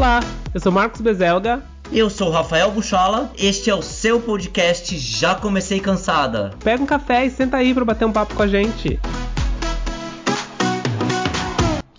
Olá, eu sou Marcos Bezelga. Eu sou o Rafael Buchola. Este é o seu podcast Já Comecei Cansada. Pega um café e senta aí para bater um papo com a gente.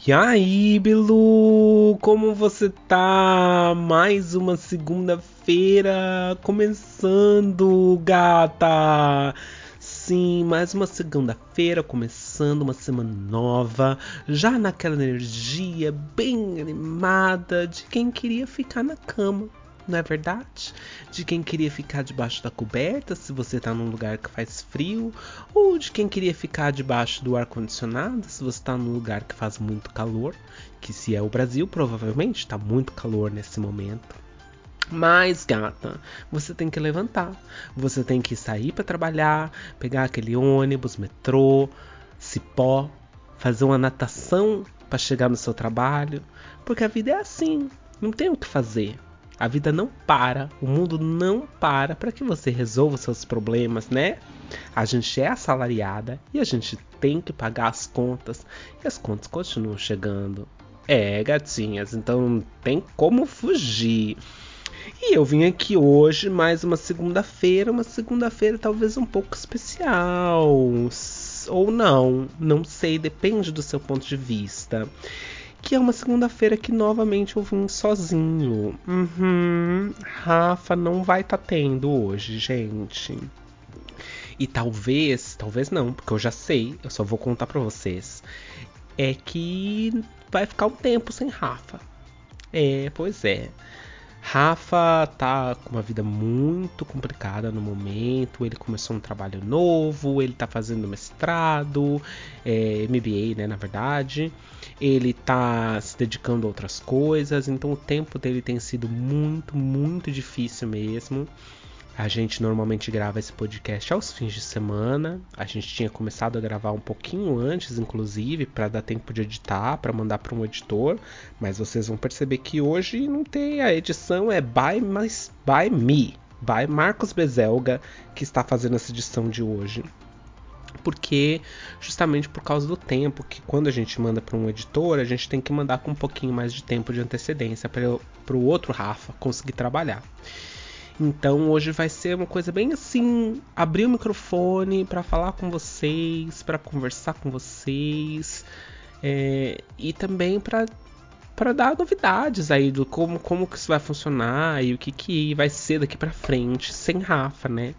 E aí, Bilu, como você tá? Mais uma segunda-feira começando, gata. Sim, mais uma segunda-feira começando uma semana nova, já naquela energia bem animada de quem queria ficar na cama não é verdade? De quem queria ficar debaixo da coberta, se você está num lugar que faz frio, ou de quem queria ficar debaixo do ar condicionado, se você está num lugar que faz muito calor, que se é o Brasil, provavelmente está muito calor nesse momento. Mas, gata, você tem que levantar. Você tem que sair para trabalhar, pegar aquele ônibus, metrô, cipó, fazer uma natação para chegar no seu trabalho, porque a vida é assim, não tem o que fazer. A vida não para, o mundo não para para que você resolva seus problemas, né? A gente é assalariada e a gente tem que pagar as contas e as contas continuam chegando. É, gatinhas, então não tem como fugir. E eu vim aqui hoje, mais uma segunda-feira, uma segunda-feira talvez um pouco especial. Ou não, não sei, depende do seu ponto de vista que é uma segunda-feira que novamente eu vim sozinho. Uhum, Rafa não vai estar tá tendo hoje, gente. E talvez, talvez não, porque eu já sei, eu só vou contar para vocês. É que vai ficar um tempo sem Rafa. É, pois é. Rafa tá com uma vida muito complicada no momento. Ele começou um trabalho novo, ele tá fazendo mestrado, é, MBA, né, na verdade. Ele tá se dedicando a outras coisas, então o tempo dele tem sido muito, muito difícil mesmo. A gente normalmente grava esse podcast aos fins de semana. A gente tinha começado a gravar um pouquinho antes, inclusive, para dar tempo de editar, para mandar para um editor. Mas vocês vão perceber que hoje não tem a edição, é by, mas by me, by Marcos Bezelga, que está fazendo essa edição de hoje porque justamente por causa do tempo que quando a gente manda para um editor a gente tem que mandar com um pouquinho mais de tempo de antecedência para o outro Rafa conseguir trabalhar. Então hoje vai ser uma coisa bem assim, abrir o microfone para falar com vocês, para conversar com vocês é, e também para para dar novidades aí do como como que isso vai funcionar e o que que vai ser daqui para frente sem Rafa, né?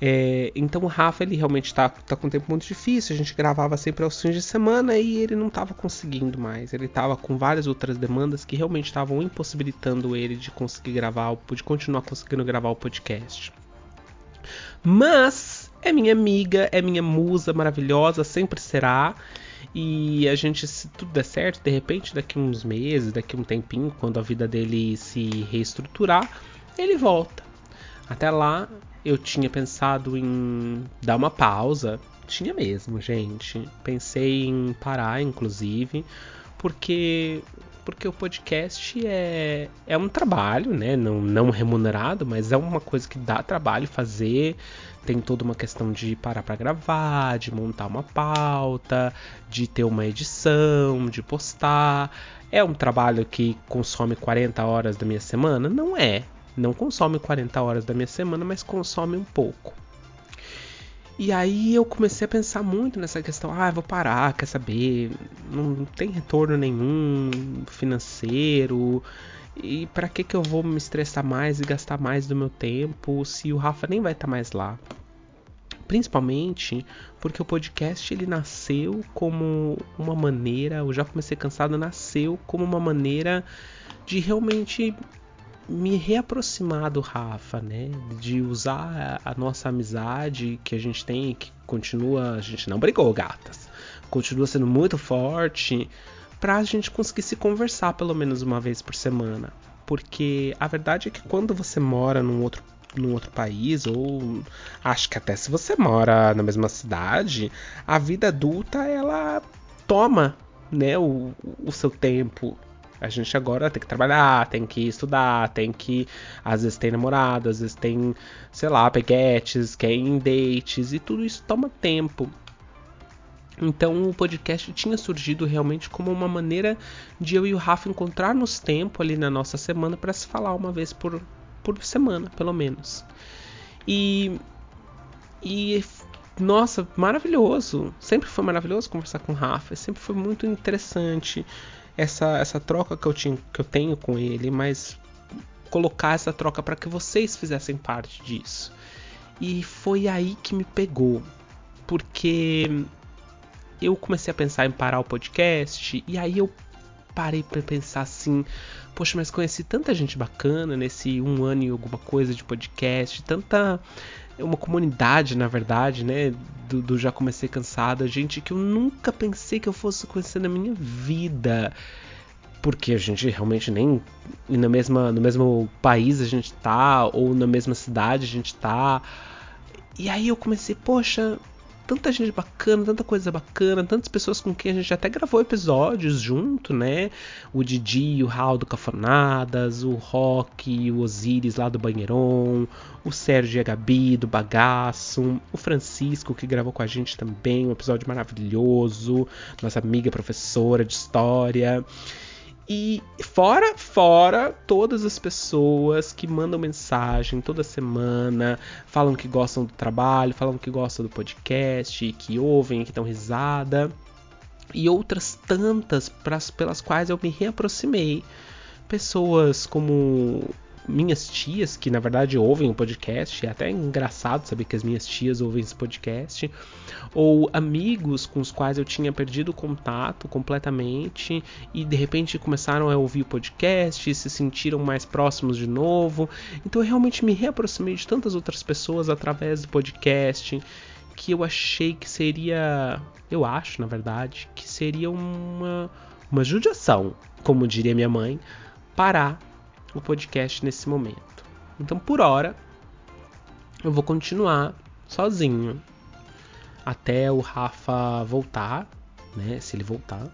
É, então o Rafa ele realmente está tá com um tempo muito difícil. A gente gravava sempre aos fins de semana e ele não estava conseguindo mais. Ele estava com várias outras demandas que realmente estavam impossibilitando ele de conseguir gravar, de continuar conseguindo gravar o podcast. Mas é minha amiga, é minha musa maravilhosa, sempre será. E a gente, se tudo der certo, de repente, daqui uns meses, daqui um tempinho, quando a vida dele se reestruturar, ele volta. Até lá, eu tinha pensado em dar uma pausa. Tinha mesmo, gente. Pensei em parar, inclusive, porque porque o podcast é, é um trabalho, né? Não, não remunerado, mas é uma coisa que dá trabalho fazer. Tem toda uma questão de parar para gravar, de montar uma pauta, de ter uma edição, de postar. É um trabalho que consome 40 horas da minha semana? Não é não consome 40 horas da minha semana, mas consome um pouco. E aí eu comecei a pensar muito nessa questão, ah, vou parar, quer saber, não tem retorno nenhum financeiro. E para que que eu vou me estressar mais e gastar mais do meu tempo se o Rafa nem vai estar tá mais lá? Principalmente porque o podcast ele nasceu como uma maneira, eu já comecei cansado, nasceu como uma maneira de realmente me reaproximar do Rafa, né? De usar a nossa amizade que a gente tem, que continua, a gente não brigou, gatas, continua sendo muito forte, pra gente conseguir se conversar pelo menos uma vez por semana. Porque a verdade é que quando você mora num outro num outro país, ou acho que até se você mora na mesma cidade, a vida adulta ela toma né, o, o seu tempo. A gente agora tem que trabalhar, tem que estudar, tem que. Às vezes tem namorado, às vezes tem, sei lá, peguetes, quer em dates, e tudo isso toma tempo. Então o podcast tinha surgido realmente como uma maneira de eu e o Rafa encontrarmos tempo ali na nossa semana para se falar uma vez por, por semana, pelo menos. E, e nossa, maravilhoso. Sempre foi maravilhoso conversar com o Rafa. Sempre foi muito interessante essa, essa troca que eu, tinha, que eu tenho com ele, mas colocar essa troca para que vocês fizessem parte disso. E foi aí que me pegou, porque eu comecei a pensar em parar o podcast e aí eu parei para pensar assim, poxa, mas conheci tanta gente bacana nesse um ano e alguma coisa de podcast, tanta uma comunidade, na verdade, né, do, do já comecei cansada, gente que eu nunca pensei que eu fosse conhecer na minha vida. Porque a gente realmente nem na mesma, no mesmo país a gente tá, ou na mesma cidade a gente tá. E aí eu comecei, poxa, tanta gente bacana, tanta coisa bacana, tantas pessoas com quem a gente até gravou episódios junto, né? O Didi, o Raul do Cafonadas, o Rock, o Osiris lá do Banheiron, o Sérgio e a Gabi do Bagaço, o Francisco que gravou com a gente também, um episódio maravilhoso, nossa amiga professora de história. E fora, fora todas as pessoas que mandam mensagem toda semana, falam que gostam do trabalho, falam que gostam do podcast, que ouvem, que dão risada. E outras tantas pras, pelas quais eu me reaproximei. Pessoas como minhas tias, que na verdade ouvem o podcast, é até engraçado saber que as minhas tias ouvem esse podcast, ou amigos com os quais eu tinha perdido contato completamente e de repente começaram a ouvir o podcast e se sentiram mais próximos de novo. Então eu realmente me reaproximei de tantas outras pessoas através do podcast que eu achei que seria, eu acho, na verdade, que seria uma uma judiação, como diria minha mãe, parar o podcast nesse momento. Então, por hora, eu vou continuar sozinho até o Rafa voltar, né? Se ele voltar.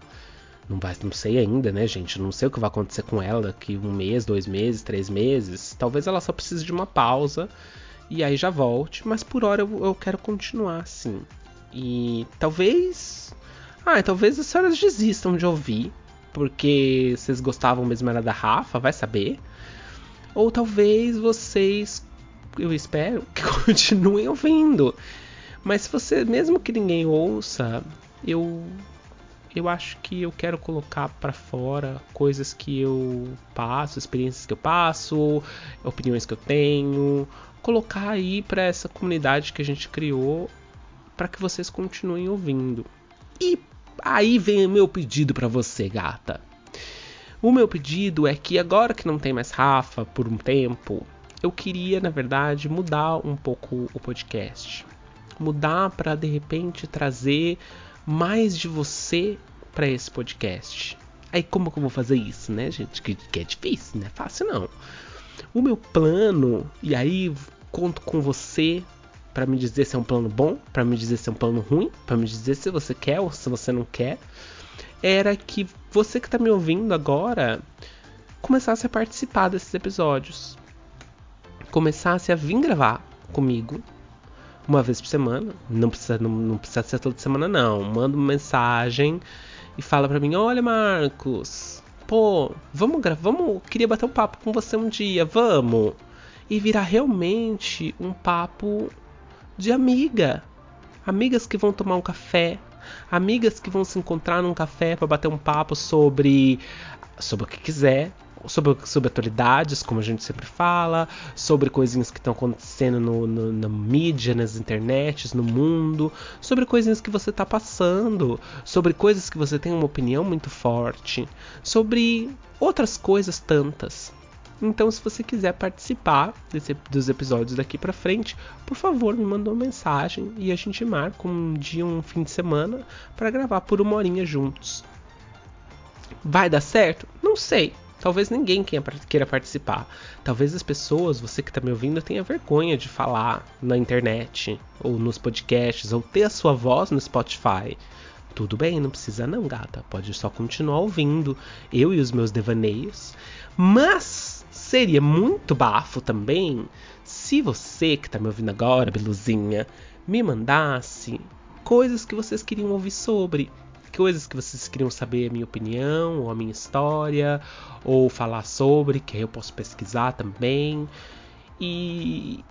Não, vai, não sei ainda, né, gente? Não sei o que vai acontecer com ela daqui um mês, dois meses, três meses. Talvez ela só precise de uma pausa e aí já volte. Mas por hora eu, eu quero continuar assim. E talvez. Ah, talvez as senhoras desistam de ouvir. Porque vocês gostavam mesmo era da Rafa, vai saber. Ou talvez vocês, eu espero, que continuem ouvindo. Mas se você, mesmo que ninguém ouça, eu eu acho que eu quero colocar para fora coisas que eu passo, experiências que eu passo, opiniões que eu tenho, colocar aí para essa comunidade que a gente criou para que vocês continuem ouvindo. E aí vem o meu pedido para você, gata. O meu pedido é que agora que não tem mais Rafa por um tempo, eu queria, na verdade, mudar um pouco o podcast. Mudar para de repente trazer mais de você para esse podcast. Aí como que eu vou fazer isso, né, gente? Que, que é difícil, não é fácil não. O meu plano, e aí conto com você para me dizer se é um plano bom, para me dizer se é um plano ruim, para me dizer se você quer ou se você não quer era que você que está me ouvindo agora começasse a participar desses episódios. Começasse a vir gravar comigo uma vez por semana. Não precisa, não, não precisa ser toda semana, não. Manda uma mensagem e fala pra mim: Olha, Marcos, pô, vamos gravar, vamos. Queria bater um papo com você um dia, vamos. E virar realmente um papo de amiga. Amigas que vão tomar um café, amigas que vão se encontrar num café para bater um papo sobre sobre o que quiser, sobre, sobre atualidades, como a gente sempre fala, sobre coisinhas que estão acontecendo no, no, na mídia, nas internets, no mundo, sobre coisinhas que você está passando, sobre coisas que você tem uma opinião muito forte, sobre outras coisas tantas. Então, se você quiser participar desse, dos episódios daqui para frente, por favor, me manda uma mensagem e a gente marca um dia, um fim de semana para gravar por uma horinha juntos. Vai dar certo? Não sei. Talvez ninguém queira participar. Talvez as pessoas, você que está me ouvindo, tenha vergonha de falar na internet, ou nos podcasts, ou ter a sua voz no Spotify. Tudo bem, não precisa não, gata. Pode só continuar ouvindo eu e os meus devaneios. Mas Seria muito bafo também se você que tá me ouvindo agora, Beluzinha, me mandasse coisas que vocês queriam ouvir sobre coisas que vocês queriam saber a minha opinião, ou a minha história, ou falar sobre, que eu posso pesquisar também. E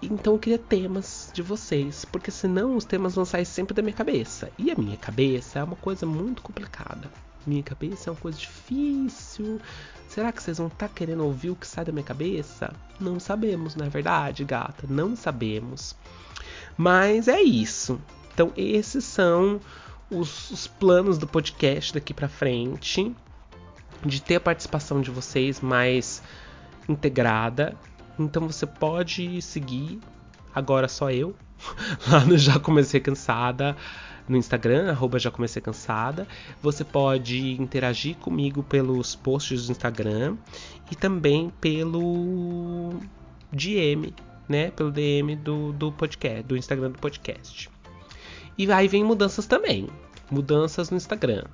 então eu queria temas de vocês, porque senão os temas vão sair sempre da minha cabeça. E a minha cabeça é uma coisa muito complicada. Minha cabeça é uma coisa difícil. Será que vocês vão estar tá querendo ouvir o que sai da minha cabeça? Não sabemos, não é verdade, gata? Não sabemos. Mas é isso. Então, esses são os, os planos do podcast daqui para frente, de ter a participação de vocês mais integrada. Então você pode seguir agora só eu lá no Já Comecei Cansada no Instagram, arroba Já Comecei Cansada. Você pode interagir comigo pelos posts do Instagram e também pelo DM, né? Pelo DM do, do podcast, do Instagram do podcast. E aí vem mudanças também. Mudanças no Instagram.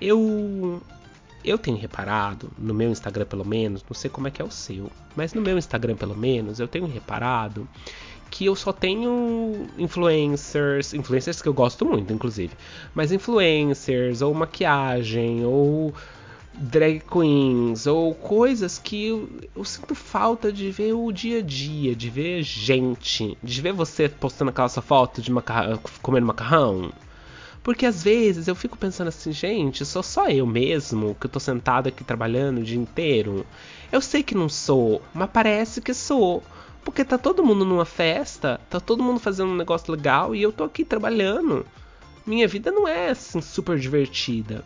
Eu eu tenho reparado, no meu Instagram pelo menos, não sei como é que é o seu, mas no meu Instagram pelo menos, eu tenho reparado que eu só tenho influencers, influencers que eu gosto muito, inclusive, mas influencers, ou maquiagem, ou drag queens, ou coisas que eu, eu, sinto falta de ver o dia a dia, de ver gente, de ver você postando aquela sua foto de macarrão, comendo macarrão. Porque às vezes eu fico pensando assim, gente, sou só eu mesmo que eu tô sentado aqui trabalhando o dia inteiro. Eu sei que não sou, mas parece que sou. Porque tá todo mundo numa festa, tá todo mundo fazendo um negócio legal e eu tô aqui trabalhando. Minha vida não é assim super divertida.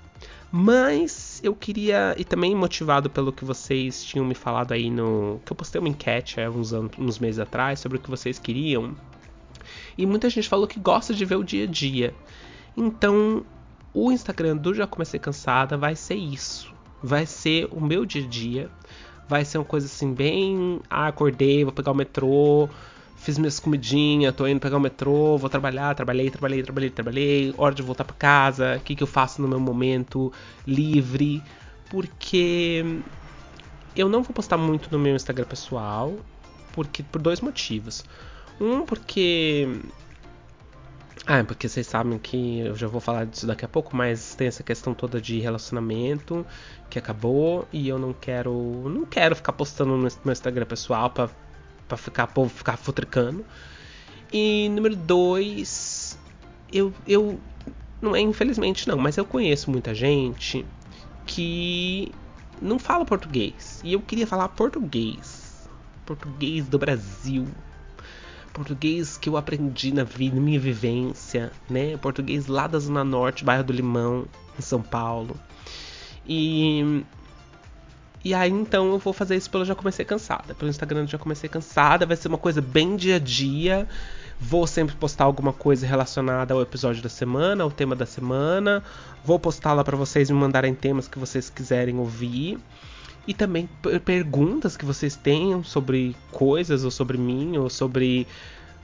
Mas eu queria, e também motivado pelo que vocês tinham me falado aí no. que eu postei uma enquete há uns, anos, uns meses atrás sobre o que vocês queriam. E muita gente falou que gosta de ver o dia a dia. Então, o Instagram do Já Comecei Cansada vai ser isso. Vai ser o meu dia a dia. Vai ser uma coisa assim, bem. Ah, acordei, vou pegar o metrô, fiz minhas comidinhas, tô indo pegar o metrô, vou trabalhar, trabalhei, trabalhei, trabalhei, trabalhei, hora de voltar para casa, o que, que eu faço no meu momento livre, porque eu não vou postar muito no meu Instagram pessoal, porque por dois motivos. Um, porque ah, é porque vocês sabem que eu já vou falar disso daqui a pouco, mas tem essa questão toda de relacionamento que acabou e eu não quero, não quero ficar postando no meu Instagram pessoal para para ficar povo ficar futricando. E número dois, eu eu não é infelizmente não, mas eu conheço muita gente que não fala português. E eu queria falar português, português do Brasil português que eu aprendi na vida, minha vivência, né? Português lá da Zona Norte, bairro do Limão, em São Paulo. E e aí então eu vou fazer isso pelo Já Comecei Cansada. Pelo Instagram Já Comecei Cansada, vai ser uma coisa bem dia a dia. Vou sempre postar alguma coisa relacionada ao episódio da semana, ao tema da semana. Vou postar lá para vocês me mandarem temas que vocês quiserem ouvir e também perguntas que vocês tenham sobre coisas, ou sobre mim, ou sobre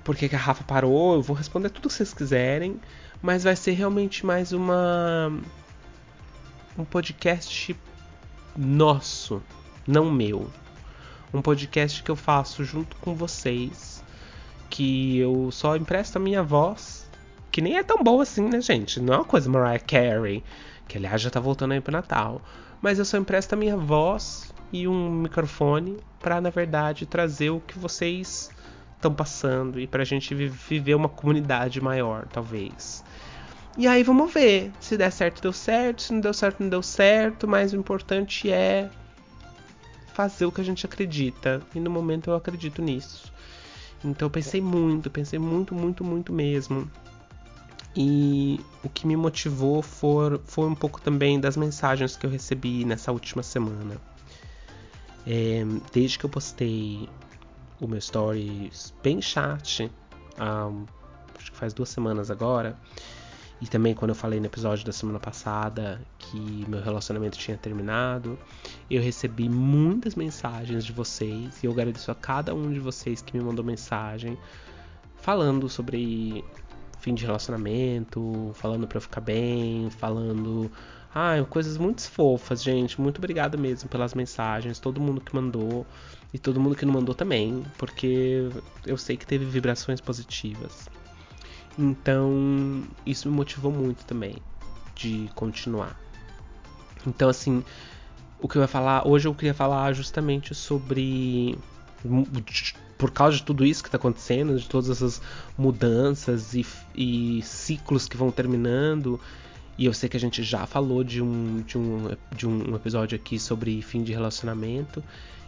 por que, a Rafa parou. Eu vou responder tudo que vocês quiserem, mas vai ser realmente mais uma. um podcast nosso, não meu. Um podcast que eu faço junto com vocês, que eu só empresto a minha voz, que nem é tão boa assim, né, gente? Não é uma coisa Mariah Carey, que aliás já tá voltando aí pro Natal mas eu só empresto a minha voz e um microfone para, na verdade, trazer o que vocês estão passando e para a gente viver uma comunidade maior, talvez. E aí vamos ver. Se der certo, deu certo. Se não deu certo, não deu certo. Mas o importante é fazer o que a gente acredita. E no momento eu acredito nisso. Então eu pensei muito, pensei muito, muito, muito mesmo. E o que me motivou for, foi um pouco também das mensagens que eu recebi nessa última semana. É, desde que eu postei o meu stories bem chat, um, acho que faz duas semanas agora, e também quando eu falei no episódio da semana passada que meu relacionamento tinha terminado, eu recebi muitas mensagens de vocês e eu agradeço a cada um de vocês que me mandou mensagem falando sobre fim de relacionamento, falando pra eu ficar bem, falando. Ah, coisas muito fofas, gente. Muito obrigado mesmo pelas mensagens, todo mundo que mandou e todo mundo que não mandou também, porque eu sei que teve vibrações positivas. Então, isso me motivou muito também de continuar. Então, assim, o que eu ia falar hoje eu queria falar justamente sobre por causa de tudo isso que está acontecendo, de todas essas mudanças e, e, ciclos que vão terminando. E eu sei que a gente já falou de um, de, um, de um episódio aqui sobre fim de relacionamento.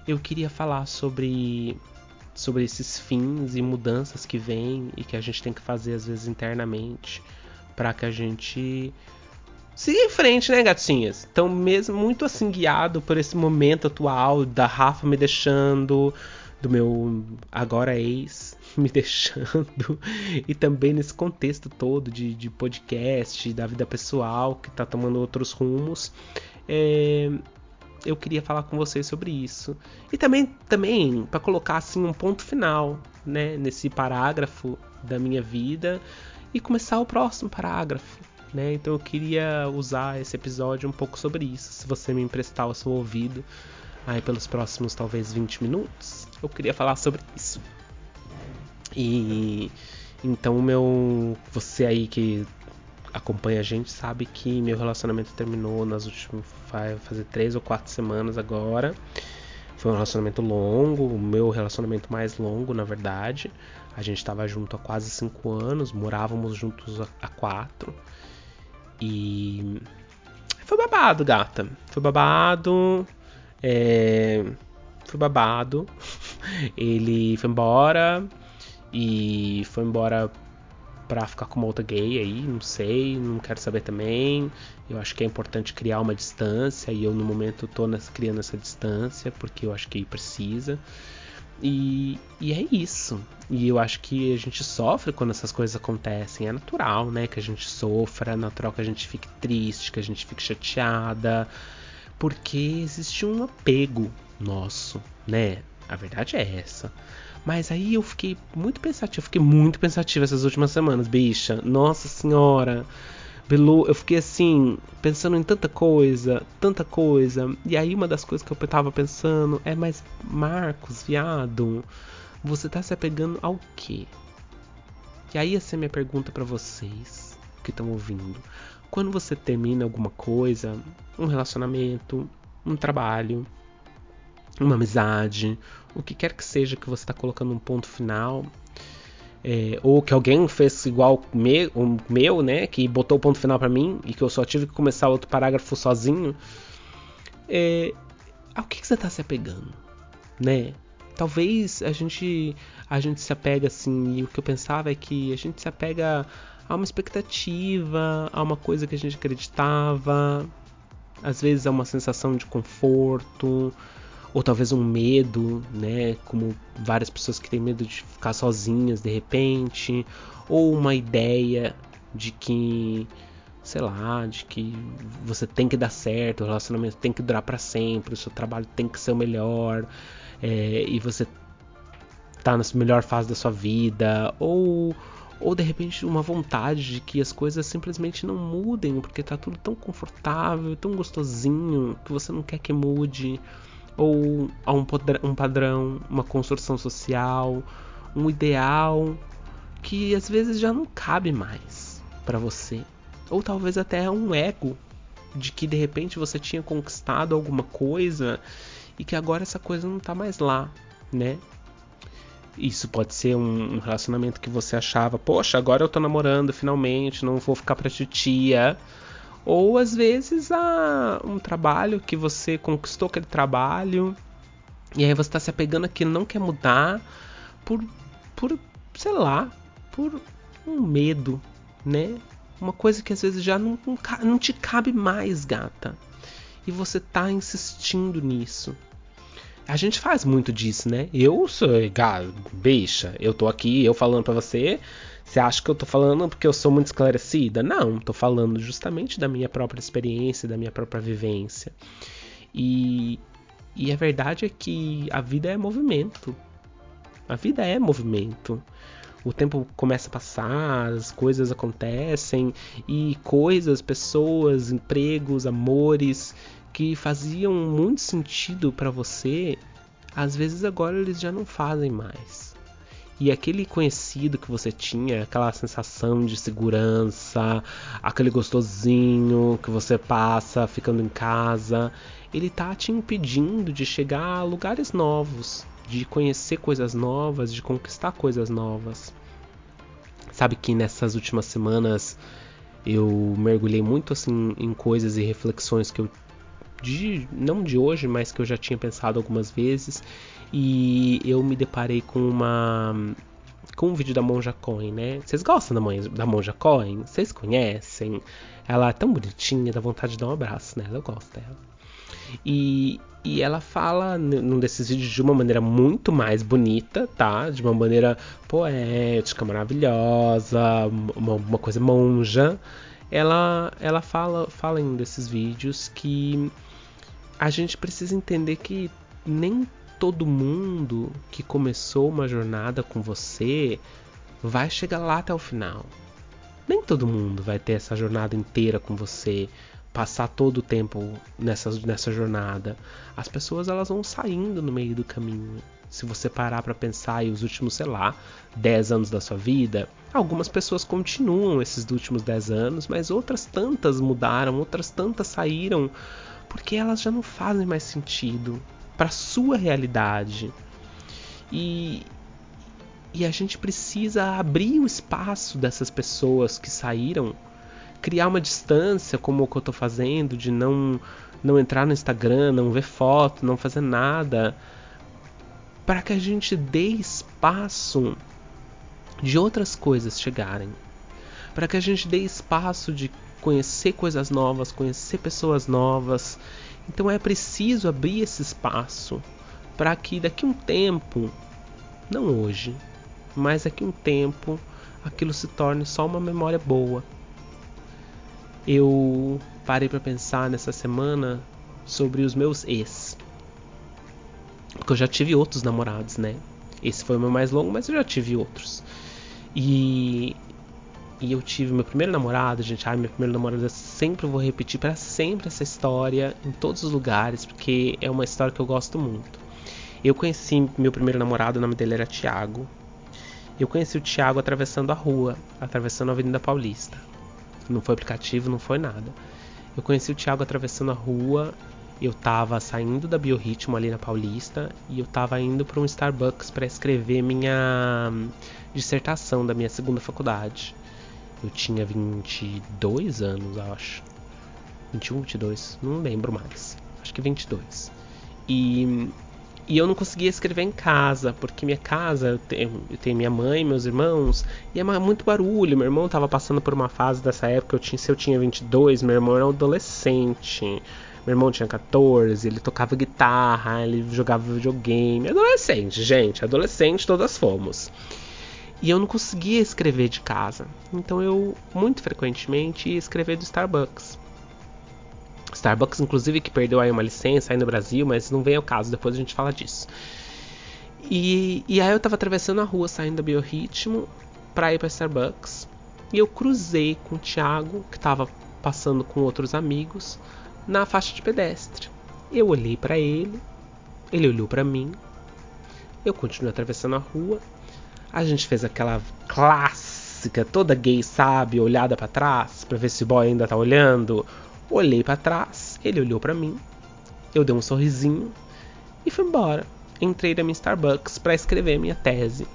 Eu queria falar sobre, sobre esses fins e mudanças que vêm e que a gente tem que fazer às vezes internamente para que a gente siga em frente, né, gatinhas? Então, mesmo muito assim guiado por esse momento atual da Rafa me deixando, do meu agora ex me deixando e também nesse contexto todo de, de podcast, da vida pessoal que está tomando outros rumos. É, eu queria falar com vocês sobre isso. E também, também para colocar assim um ponto final né, nesse parágrafo da minha vida e começar o próximo parágrafo. Né? Então eu queria usar esse episódio um pouco sobre isso. Se você me emprestar o seu ouvido aí pelos próximos talvez 20 minutos, eu queria falar sobre isso. E então meu você aí que acompanha a gente sabe que meu relacionamento terminou nas últimas vai fazer três ou quatro semanas agora. Foi um relacionamento longo, o meu relacionamento mais longo, na verdade. A gente estava junto há quase cinco anos, morávamos juntos há quatro. E foi babado, gata. Foi babado. É... Foi babado. Ele foi embora e foi embora pra ficar com uma outra gay aí, não sei, não quero saber também. Eu acho que é importante criar uma distância e eu no momento tô criando essa distância porque eu acho que precisa. E, e é isso. E eu acho que a gente sofre quando essas coisas acontecem. É natural, né? Que a gente sofra, é natural que a gente fique triste, que a gente fique chateada. Porque existe um apego nosso, né? A verdade é essa. Mas aí eu fiquei muito pensativo, fiquei muito pensativo essas últimas semanas, bicha. Nossa senhora. Belu, eu fiquei assim, pensando em tanta coisa, tanta coisa. E aí uma das coisas que eu tava pensando é, mas Marcos, viado, você tá se apegando ao quê? E aí essa é a minha pergunta para vocês que estão ouvindo. Quando você termina alguma coisa, um relacionamento, um trabalho, uma amizade, o que quer que seja que você está colocando um ponto final, é, ou que alguém fez igual me, o meu, né, que botou o ponto final para mim e que eu só tive que começar outro parágrafo sozinho, é, ao que, que você está se apegando, né? Talvez a gente a gente se apega assim, e o que eu pensava é que a gente se apega a uma expectativa, a uma coisa que a gente acreditava, às vezes a uma sensação de conforto, ou talvez um medo, né, como várias pessoas que têm medo de ficar sozinhas de repente, ou uma ideia de que, sei lá, de que você tem que dar certo, o relacionamento tem que durar para sempre, o seu trabalho tem que ser o melhor, é, e você tá na melhor fase da sua vida, ou ou de repente uma vontade de que as coisas simplesmente não mudem, porque tá tudo tão confortável, tão gostosinho, que você não quer que mude ou a um, um padrão, uma construção social, um ideal que às vezes já não cabe mais para você, ou talvez até um ego de que de repente você tinha conquistado alguma coisa e que agora essa coisa não tá mais lá, né? Isso pode ser um relacionamento que você achava, poxa, agora eu tô namorando finalmente, não vou ficar pra titia. Ou às vezes há um trabalho que você conquistou aquele trabalho e aí você está se apegando aqui não quer mudar por, por, sei lá, por um medo, né? Uma coisa que às vezes já não, não, te cabe mais, gata. E você tá insistindo nisso. A gente faz muito disso, né? Eu sou, gata, bicha, eu tô aqui, eu falando para você, você acha que eu tô falando porque eu sou muito esclarecida? Não, tô falando justamente da minha própria experiência, da minha própria vivência. E, e a verdade é que a vida é movimento. A vida é movimento. O tempo começa a passar, as coisas acontecem e coisas, pessoas, empregos, amores que faziam muito sentido para você, às vezes agora eles já não fazem mais. E aquele conhecido que você tinha, aquela sensação de segurança, aquele gostosinho que você passa ficando em casa, ele tá te impedindo de chegar a lugares novos, de conhecer coisas novas, de conquistar coisas novas. Sabe que nessas últimas semanas eu mergulhei muito assim em coisas e reflexões que eu de não de hoje, mas que eu já tinha pensado algumas vezes e eu me deparei com uma com um vídeo da Monja Cohen, né? Vocês gostam da, mãe, da Monja Cohen? Vocês conhecem? Ela é tão bonitinha, dá vontade de dar um abraço nela. Eu gosto dela. E, e ela fala num desses vídeos de uma maneira muito mais bonita, tá? De uma maneira poética, maravilhosa, uma, uma coisa monja. Ela, ela fala, fala em um desses vídeos que a gente precisa entender que nem todo mundo que começou uma jornada com você vai chegar lá até o final. Nem todo mundo vai ter essa jornada inteira com você, passar todo o tempo nessa, nessa jornada. As pessoas elas vão saindo no meio do caminho. Se você parar para pensar e os últimos, sei lá, 10 anos da sua vida, algumas pessoas continuam esses últimos 10 anos, mas outras tantas mudaram, outras tantas saíram porque elas já não fazem mais sentido para sua realidade. E, e a gente precisa abrir o espaço dessas pessoas que saíram, criar uma distância, como o que eu estou fazendo, de não, não entrar no Instagram, não ver foto, não fazer nada, para que a gente dê espaço de outras coisas chegarem, para que a gente dê espaço de conhecer coisas novas, conhecer pessoas novas então é preciso abrir esse espaço para que daqui um tempo, não hoje, mas daqui um tempo, aquilo se torne só uma memória boa. Eu parei para pensar nessa semana sobre os meus ex. Porque eu já tive outros namorados, né? Esse foi o meu mais longo, mas eu já tive outros. E e eu tive meu primeiro namorado, gente. Ai, meu primeiro namorado, eu sempre vou repetir para sempre essa história em todos os lugares, porque é uma história que eu gosto muito. Eu conheci meu primeiro namorado, o nome dele era Tiago. Eu conheci o Tiago atravessando a rua, atravessando a Avenida Paulista. Não foi aplicativo, não foi nada. Eu conheci o Tiago atravessando a rua. Eu tava saindo da Biorritmo ali na Paulista e eu tava indo para um Starbucks para escrever minha dissertação da minha segunda faculdade. Eu tinha 22 anos, acho. 21, 22, não lembro mais. Acho que 22. E, e eu não conseguia escrever em casa, porque minha casa, eu tenho, eu tenho minha mãe, meus irmãos, e é muito barulho. Meu irmão estava passando por uma fase dessa época, eu tinha, se eu tinha 22, meu irmão era um adolescente. Meu irmão tinha 14, ele tocava guitarra, ele jogava videogame. Adolescente, gente, adolescente todas fomos. E eu não conseguia escrever de casa. Então eu, muito frequentemente, ia escrever do Starbucks. Starbucks, inclusive, que perdeu aí uma licença aí no Brasil, mas não vem ao caso, depois a gente fala disso. E, e aí eu tava atravessando a rua, saindo da Biorritmo, pra ir pra Starbucks. E eu cruzei com o Thiago, que tava passando com outros amigos, na faixa de pedestre. Eu olhei para ele, ele olhou para mim. Eu continuei atravessando a rua a gente fez aquela clássica, toda gay sabe, olhada para trás, para ver se o boy ainda tá olhando. Olhei para trás, ele olhou para mim. Eu dei um sorrisinho e fui embora. Entrei na minha Starbucks para escrever minha tese.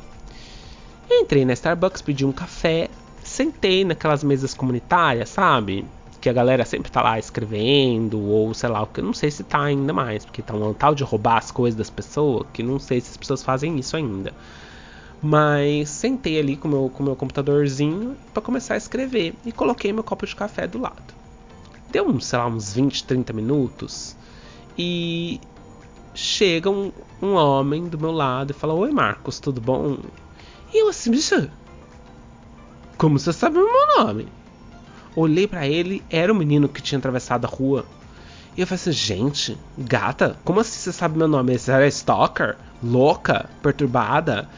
Entrei na Starbucks, pedi um café, sentei naquelas mesas comunitárias, sabe? Que a galera sempre tá lá escrevendo, ou sei lá, que eu não sei se tá ainda mais, porque tá um tal de roubar as coisas das pessoas, que não sei se as pessoas fazem isso ainda. Mas sentei ali com meu, o com meu computadorzinho para começar a escrever e coloquei meu copo de café do lado. Deu, sei lá, uns 20, 30 minutos e chega um, um homem do meu lado e fala: Oi, Marcos, tudo bom? E eu assim, bicho, como você sabe o meu nome? Olhei para ele, era o menino que tinha atravessado a rua. E eu falei assim, gente, gata, como assim você sabe meu nome? Você era stalker? Louca? Perturbada?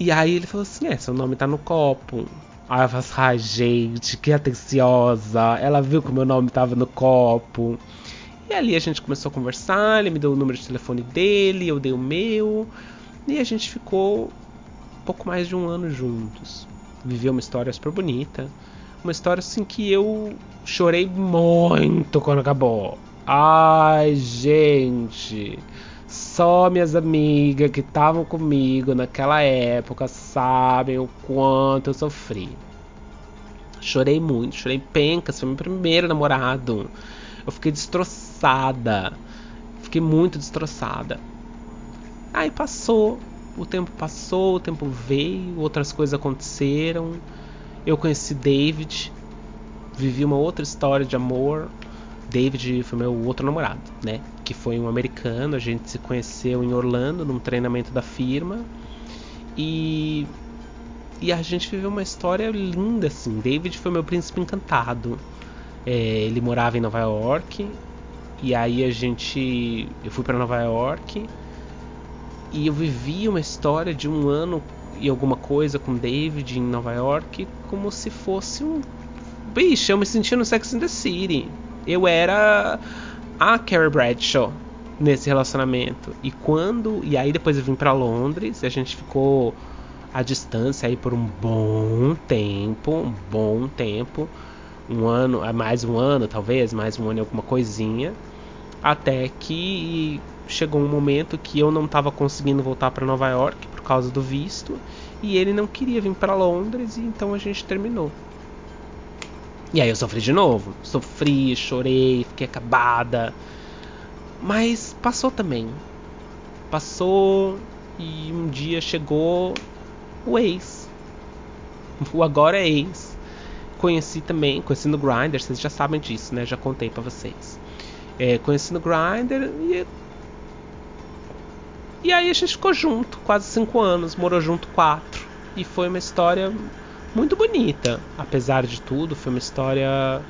E aí ele falou assim: é, seu nome tá no copo. Aí eu falei assim, ai gente, que atenciosa. Ela viu que o meu nome tava no copo. E ali a gente começou a conversar, ele me deu o número de telefone dele, eu dei o meu. E a gente ficou pouco mais de um ano juntos. Viveu uma história super bonita. Uma história assim que eu chorei muito quando acabou. Ai, gente. Só minhas amigas que estavam comigo naquela época sabem o quanto eu sofri. Chorei muito, chorei pencas, foi meu primeiro namorado. Eu fiquei destroçada. Fiquei muito destroçada. Aí passou, o tempo passou, o tempo veio, outras coisas aconteceram. Eu conheci David, vivi uma outra história de amor. David foi meu outro namorado, né? Que foi um americano. A gente se conheceu em Orlando, num treinamento da firma. E e a gente viveu uma história linda, assim. David foi meu príncipe encantado. É, ele morava em Nova York. E aí a gente. Eu fui para Nova York. E eu vivi uma história de um ano e alguma coisa com David em Nova York. Como se fosse um. Bicho, eu me sentia no Sex and the City. Eu era a Carrie Bradshaw nesse relacionamento. E quando. E aí depois eu vim para Londres e a gente ficou à distância aí por um bom tempo, um bom tempo, um ano, é mais um ano talvez, mais um ano e alguma coisinha, até que chegou um momento que eu não estava conseguindo voltar para Nova York por causa do visto e ele não queria vir para Londres e então a gente terminou. E aí eu sofri de novo, sofri, chorei, fiquei acabada, mas passou também. Passou e um dia chegou o ex. O agora é ex. Conheci também, conheci no Grindr, vocês já sabem disso, né? Já contei para vocês. É, conheci no Grindr e. E aí a gente ficou junto, quase cinco anos, morou junto quatro. E foi uma história muito bonita. Apesar de tudo, foi uma história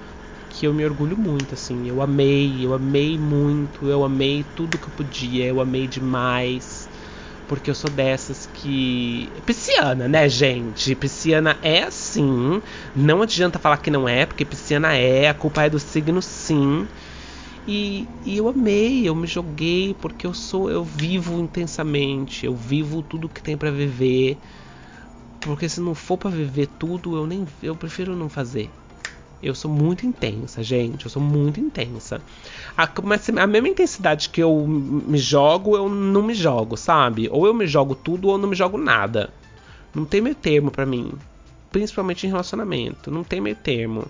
que eu me orgulho muito, assim. Eu amei, eu amei muito, eu amei tudo que eu podia, eu amei demais porque eu sou dessas que. Pisciana, né, gente? Pisciana é assim. Não adianta falar que não é, porque pisciana é, a culpa é do signo sim. E, e, eu amei, eu me joguei porque eu sou, eu vivo intensamente, eu vivo tudo que tem para viver. Porque se não for para viver tudo, eu nem eu prefiro não fazer. Eu sou muito intensa, gente. Eu sou muito intensa. A, a mesma intensidade que eu me jogo, eu não me jogo, sabe? Ou eu me jogo tudo ou eu não me jogo nada. Não tem meio termo para mim. Principalmente em relacionamento. Não tem meio termo.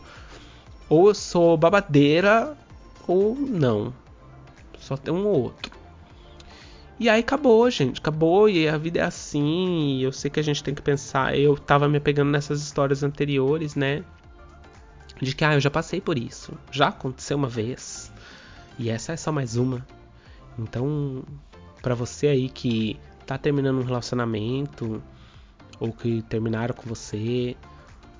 Ou eu sou babadeira ou não. Só tem um ou outro. E aí acabou, gente. Acabou e a vida é assim. eu sei que a gente tem que pensar. Eu tava me pegando nessas histórias anteriores, né? de que ah, eu já passei por isso, já aconteceu uma vez e essa é só mais uma. Então, para você aí que tá terminando um relacionamento ou que terminaram com você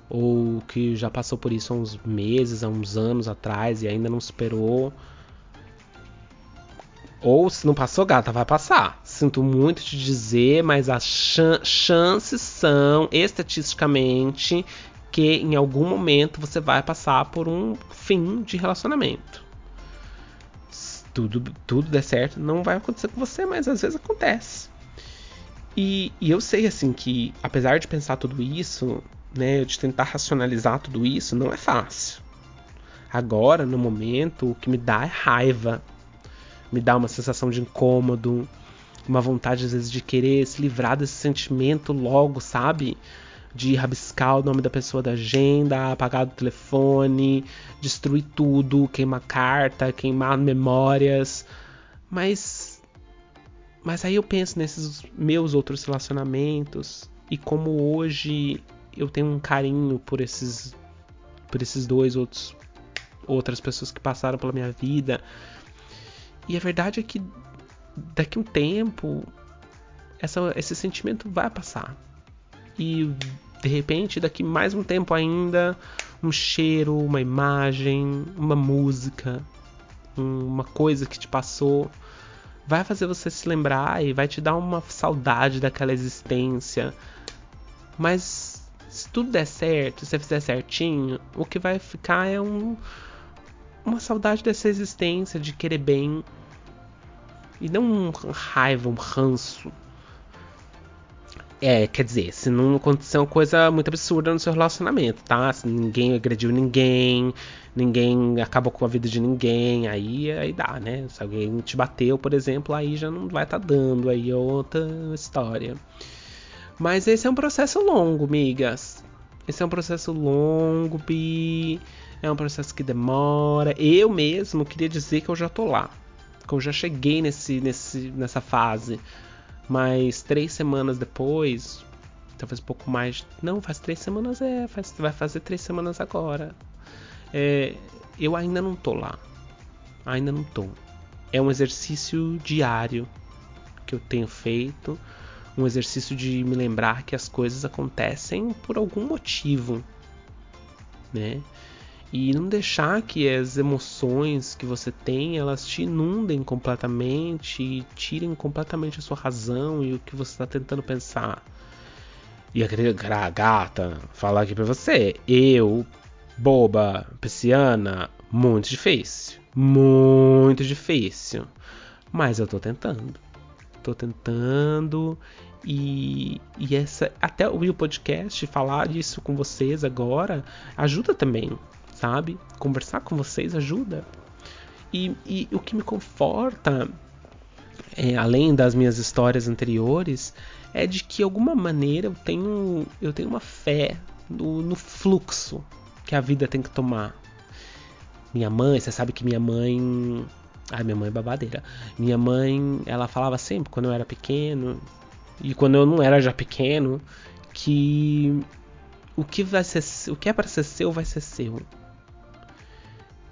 ou que já passou por isso há uns meses, há uns anos atrás e ainda não superou, ou se não passou, gata, vai passar. Sinto muito te dizer, mas as chances são, estatisticamente, que em algum momento você vai passar por um fim de relacionamento. Se tudo, tudo der certo, não vai acontecer com você, mas às vezes acontece. E, e eu sei assim que, apesar de pensar tudo isso, né, de tentar racionalizar tudo isso, não é fácil. Agora, no momento, o que me dá é raiva, me dá uma sensação de incômodo, uma vontade às vezes de querer se livrar desse sentimento logo, sabe? de rabiscar o nome da pessoa da agenda, apagar do telefone, destruir tudo, queimar carta, queimar memórias. Mas mas aí eu penso nesses meus outros relacionamentos e como hoje eu tenho um carinho por esses por esses dois outros outras pessoas que passaram pela minha vida. E a verdade é que daqui um tempo essa, esse sentimento vai passar e de repente daqui mais um tempo ainda um cheiro, uma imagem, uma música, uma coisa que te passou vai fazer você se lembrar e vai te dar uma saudade daquela existência. Mas se tudo der certo, se você fizer certinho, o que vai ficar é um uma saudade dessa existência, de querer bem. E não um raiva, um ranço É, quer dizer, se não acontecer uma coisa muito absurda no seu relacionamento, tá? Se ninguém agrediu ninguém, ninguém acabou com a vida de ninguém, aí, aí dá, né? Se alguém te bateu, por exemplo, aí já não vai estar tá dando, aí é outra história. Mas esse é um processo longo, migas. Esse é um processo longo, Bi. É um processo que demora. Eu mesmo queria dizer que eu já tô lá. Que eu já cheguei nesse, nesse, nessa fase mas três semanas depois, talvez um pouco mais. Não, faz três semanas é, faz, vai fazer três semanas agora. É, eu ainda não tô lá. Ainda não tô. É um exercício diário que eu tenho feito. Um exercício de me lembrar que as coisas acontecem por algum motivo, né? E não deixar que as emoções que você tem elas te inundem completamente e tirem completamente a sua razão e o que você está tentando pensar. E a gata falar aqui pra você, eu, boba, pisciana, muito difícil. Muito difícil. Mas eu tô tentando. Tô tentando e, e essa até o podcast falar disso com vocês agora ajuda também sabe? Conversar com vocês ajuda. E, e o que me conforta, é, além das minhas histórias anteriores, é de que de alguma maneira eu tenho, eu tenho uma fé no, no fluxo que a vida tem que tomar. Minha mãe, você sabe que minha mãe. Ai, minha mãe é babadeira. Minha mãe, ela falava sempre quando eu era pequeno, e quando eu não era já pequeno, que o que vai ser, o que é para ser seu vai ser seu.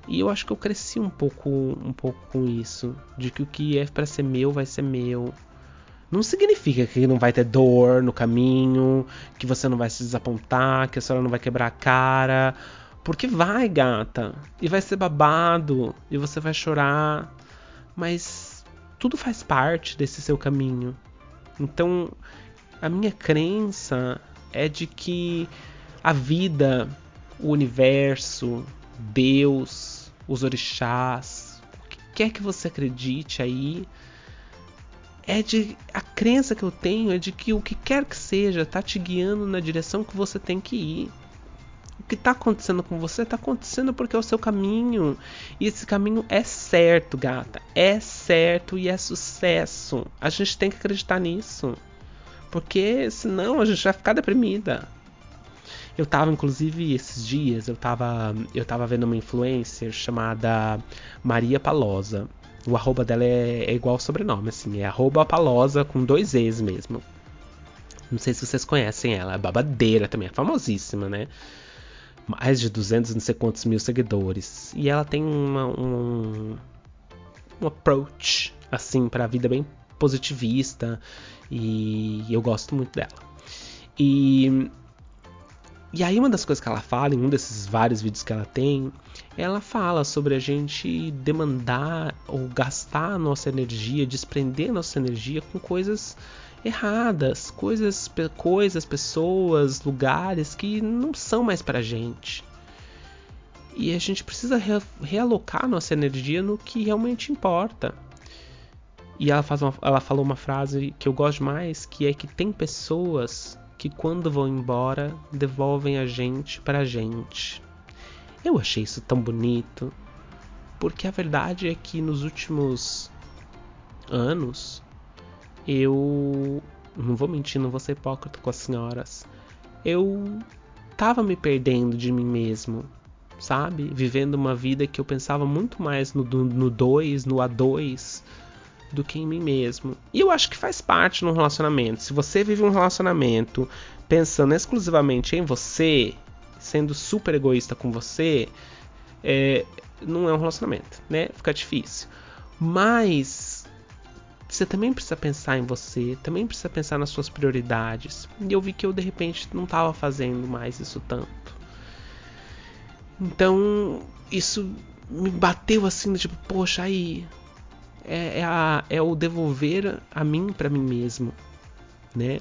E eu acho que eu cresci um pouco, um pouco com isso, de que o que é para ser meu vai ser meu. Não significa que não vai ter dor no caminho, que você não vai se desapontar, que a senhora não vai quebrar a cara, porque vai, gata, e vai ser babado, e você vai chorar, mas tudo faz parte desse seu caminho. Então, a minha crença é de que a vida, o universo, Deus, os orixás, o que quer que você acredite aí, é de a crença que eu tenho é de que o que quer que seja está te guiando na direção que você tem que ir. O que está acontecendo com você está acontecendo porque é o seu caminho. E esse caminho é certo, gata. É certo e é sucesso. A gente tem que acreditar nisso. Porque senão a gente vai ficar deprimida. Eu tava, inclusive, esses dias, eu tava, eu tava vendo uma influencer chamada Maria Palosa. O arroba dela é, é igual ao sobrenome, assim, é arroba Palosa com dois E's mesmo. Não sei se vocês conhecem ela, é babadeira também, é famosíssima, né? Mais de 200 não sei quantos mil seguidores. E ela tem uma, um, um approach, assim, pra vida bem positivista. E eu gosto muito dela. E e aí uma das coisas que ela fala, em um desses vários vídeos que ela tem, ela fala sobre a gente demandar ou gastar nossa energia, desprender nossa energia com coisas erradas, coisas, coisas, pessoas, lugares que não são mais pra gente. E a gente precisa realocar nossa energia no que realmente importa. E ela, faz uma, ela falou uma frase que eu gosto mais, que é que tem pessoas que quando vão embora devolvem a gente pra gente. Eu achei isso tão bonito, porque a verdade é que nos últimos anos eu não vou mentir, não vou ser hipócrita com as senhoras. Eu tava me perdendo de mim mesmo, sabe? Vivendo uma vida que eu pensava muito mais no 2, no, no A2, do que em mim mesmo. E eu acho que faz parte no relacionamento. Se você vive um relacionamento pensando exclusivamente em você, sendo super egoísta com você, é, não é um relacionamento, né? Fica difícil. Mas você também precisa pensar em você, também precisa pensar nas suas prioridades. E eu vi que eu de repente não estava fazendo mais isso tanto. Então, isso me bateu assim, tipo, poxa, aí é, é, a, é o devolver a mim para mim mesmo, né?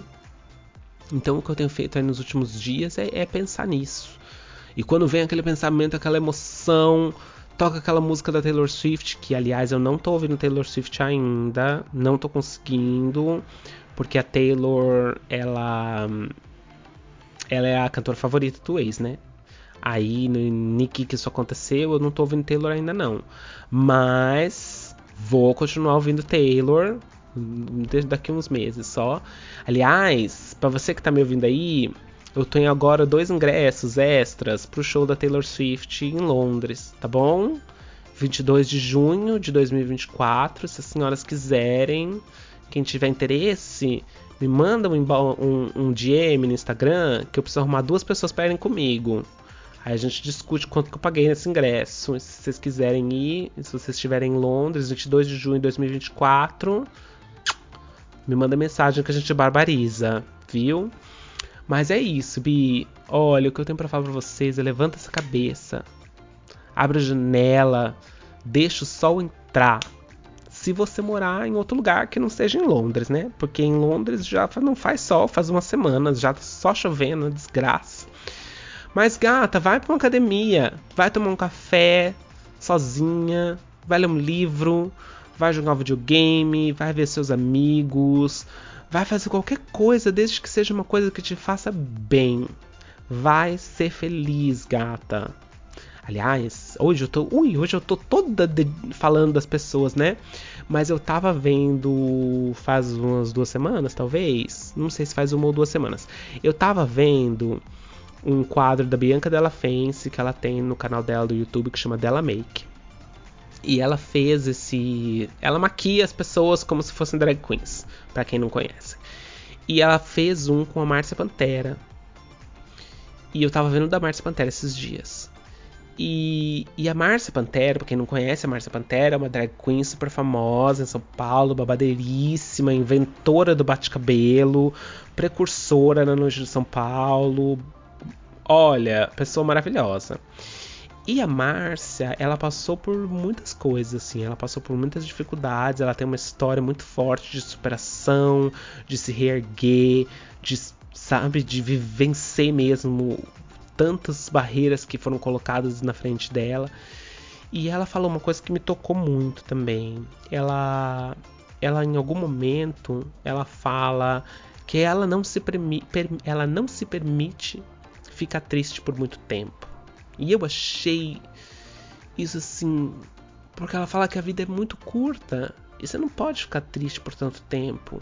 Então o que eu tenho feito nos últimos dias é, é pensar nisso. E quando vem aquele pensamento, aquela emoção, toca aquela música da Taylor Swift, que aliás eu não tô ouvindo Taylor Swift ainda, não tô conseguindo, Porque a Taylor, ela. Ela é a cantora favorita do ex, né? Aí, no Nick que isso aconteceu, eu não tô ouvindo Taylor ainda não. Mas vou continuar ouvindo Taylor daqui uns meses só. Aliás, para você que tá me ouvindo aí, eu tenho agora dois ingressos extras pro show da Taylor Swift em Londres, tá bom? 22 de junho de 2024, se as senhoras quiserem, quem tiver interesse, me manda um, um, um DM no Instagram que eu preciso arrumar duas pessoas para irem comigo. Aí a gente discute quanto que eu paguei nesse ingresso. Se vocês quiserem ir, se vocês estiverem em Londres, 22 de junho de 2024, me manda mensagem que a gente barbariza, viu? Mas é isso, Bi. Olha, o que eu tenho para falar pra vocês é levanta essa cabeça. Abre a janela, deixa o sol entrar. Se você morar em outro lugar que não seja em Londres, né? Porque em Londres já não faz sol, faz umas semanas, já tá só chovendo, desgraça. Mas gata, vai para uma academia, vai tomar um café sozinha, vai ler um livro, vai jogar um videogame, vai ver seus amigos, vai fazer qualquer coisa desde que seja uma coisa que te faça bem. Vai ser feliz, gata. Aliás, hoje eu tô. Ui, hoje eu tô toda de, falando das pessoas, né? Mas eu tava vendo faz umas duas semanas, talvez. Não sei se faz uma ou duas semanas. Eu tava vendo um quadro da Bianca Della Fence que ela tem no canal dela do YouTube que chama Della Make. E ela fez esse. Ela maquia as pessoas como se fossem drag queens, para quem não conhece. E ela fez um com a Márcia Pantera. E eu tava vendo da Márcia Pantera esses dias. E, e a Márcia Pantera, pra quem não conhece, a Márcia Pantera é uma drag queen super famosa em São Paulo, babadeiríssima, inventora do bate-cabelo, precursora na noite de São Paulo, Olha, pessoa maravilhosa. E a Márcia, ela passou por muitas coisas, assim, ela passou por muitas dificuldades, ela tem uma história muito forte de superação, de se reerguer, de, sabe, de vencer mesmo tantas barreiras que foram colocadas na frente dela. E ela falou uma coisa que me tocou muito também. Ela ela em algum momento ela fala que ela não se, ela não se permite ficar triste por muito tempo. E eu achei isso assim. Porque ela fala que a vida é muito curta e você não pode ficar triste por tanto tempo.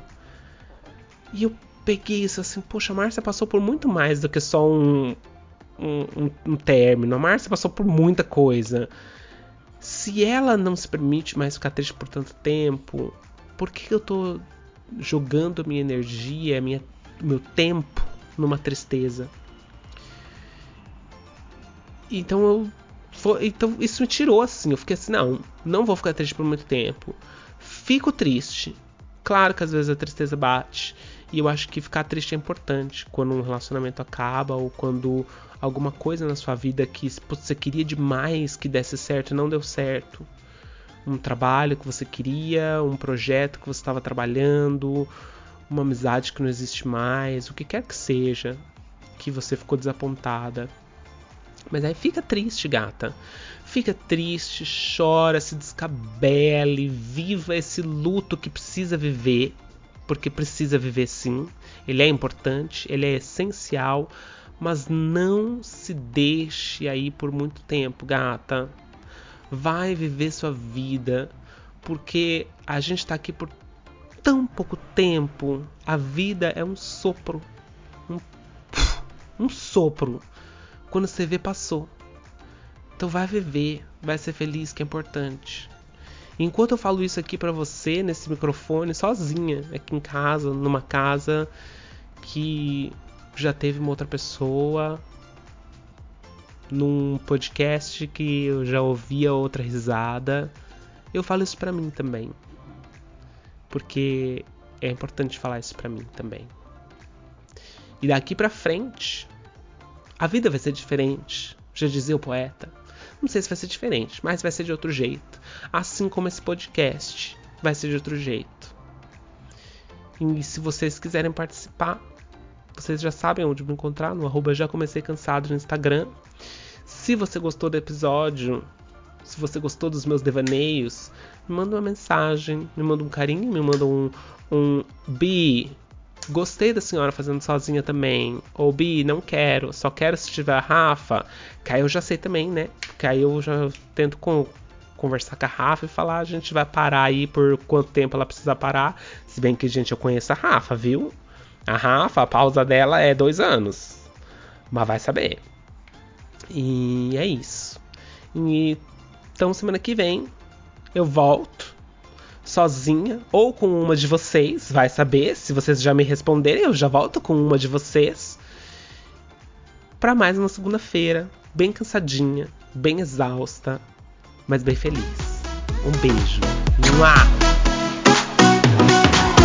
E eu peguei isso assim, poxa, a Márcia passou por muito mais do que só um, um, um, um término. A Márcia passou por muita coisa. Se ela não se permite mais ficar triste por tanto tempo, por que eu tô jogando minha energia, minha, meu tempo numa tristeza? Então eu. Então isso me tirou assim. Eu fiquei assim, não, não vou ficar triste por muito tempo. Fico triste. Claro que às vezes a tristeza bate. E eu acho que ficar triste é importante quando um relacionamento acaba ou quando alguma coisa na sua vida que você queria demais que desse certo e não deu certo. Um trabalho que você queria, um projeto que você estava trabalhando, uma amizade que não existe mais, o que quer que seja, que você ficou desapontada. Mas aí fica triste, gata. Fica triste, chora, se descabele, viva esse luto que precisa viver, porque precisa viver sim. Ele é importante, ele é essencial, mas não se deixe aí por muito tempo, gata. Vai viver sua vida, porque a gente está aqui por tão pouco tempo. A vida é um sopro, um, um sopro quando você vê, passou. Então vai viver, vai ser feliz, que é importante. Enquanto eu falo isso aqui para você nesse microfone, sozinha, aqui em casa, numa casa que já teve uma outra pessoa, num podcast que eu já ouvia outra risada, eu falo isso para mim também. Porque é importante falar isso para mim também. E daqui para frente, a vida vai ser diferente, já dizia o poeta. Não sei se vai ser diferente, mas vai ser de outro jeito. Assim como esse podcast vai ser de outro jeito. E se vocês quiserem participar, vocês já sabem onde me encontrar, no arroba já comecei cansado no Instagram. Se você gostou do episódio, se você gostou dos meus devaneios, me manda uma mensagem, me manda um carinho, me manda um, um bi, Gostei da senhora fazendo sozinha também. Ou Bi, não quero, só quero se tiver a Rafa. Que aí eu já sei também, né? Que aí eu já tento com, conversar com a Rafa e falar: a gente vai parar aí por quanto tempo ela precisa parar. Se bem que, gente, eu conheço a Rafa, viu? A Rafa, a pausa dela é dois anos. Mas vai saber. E é isso. E, então, semana que vem eu volto sozinha ou com uma de vocês. Vai saber. Se vocês já me responderem, eu já volto com uma de vocês. Para mais uma segunda-feira, bem cansadinha, bem exausta, mas bem feliz. Um beijo. Mua!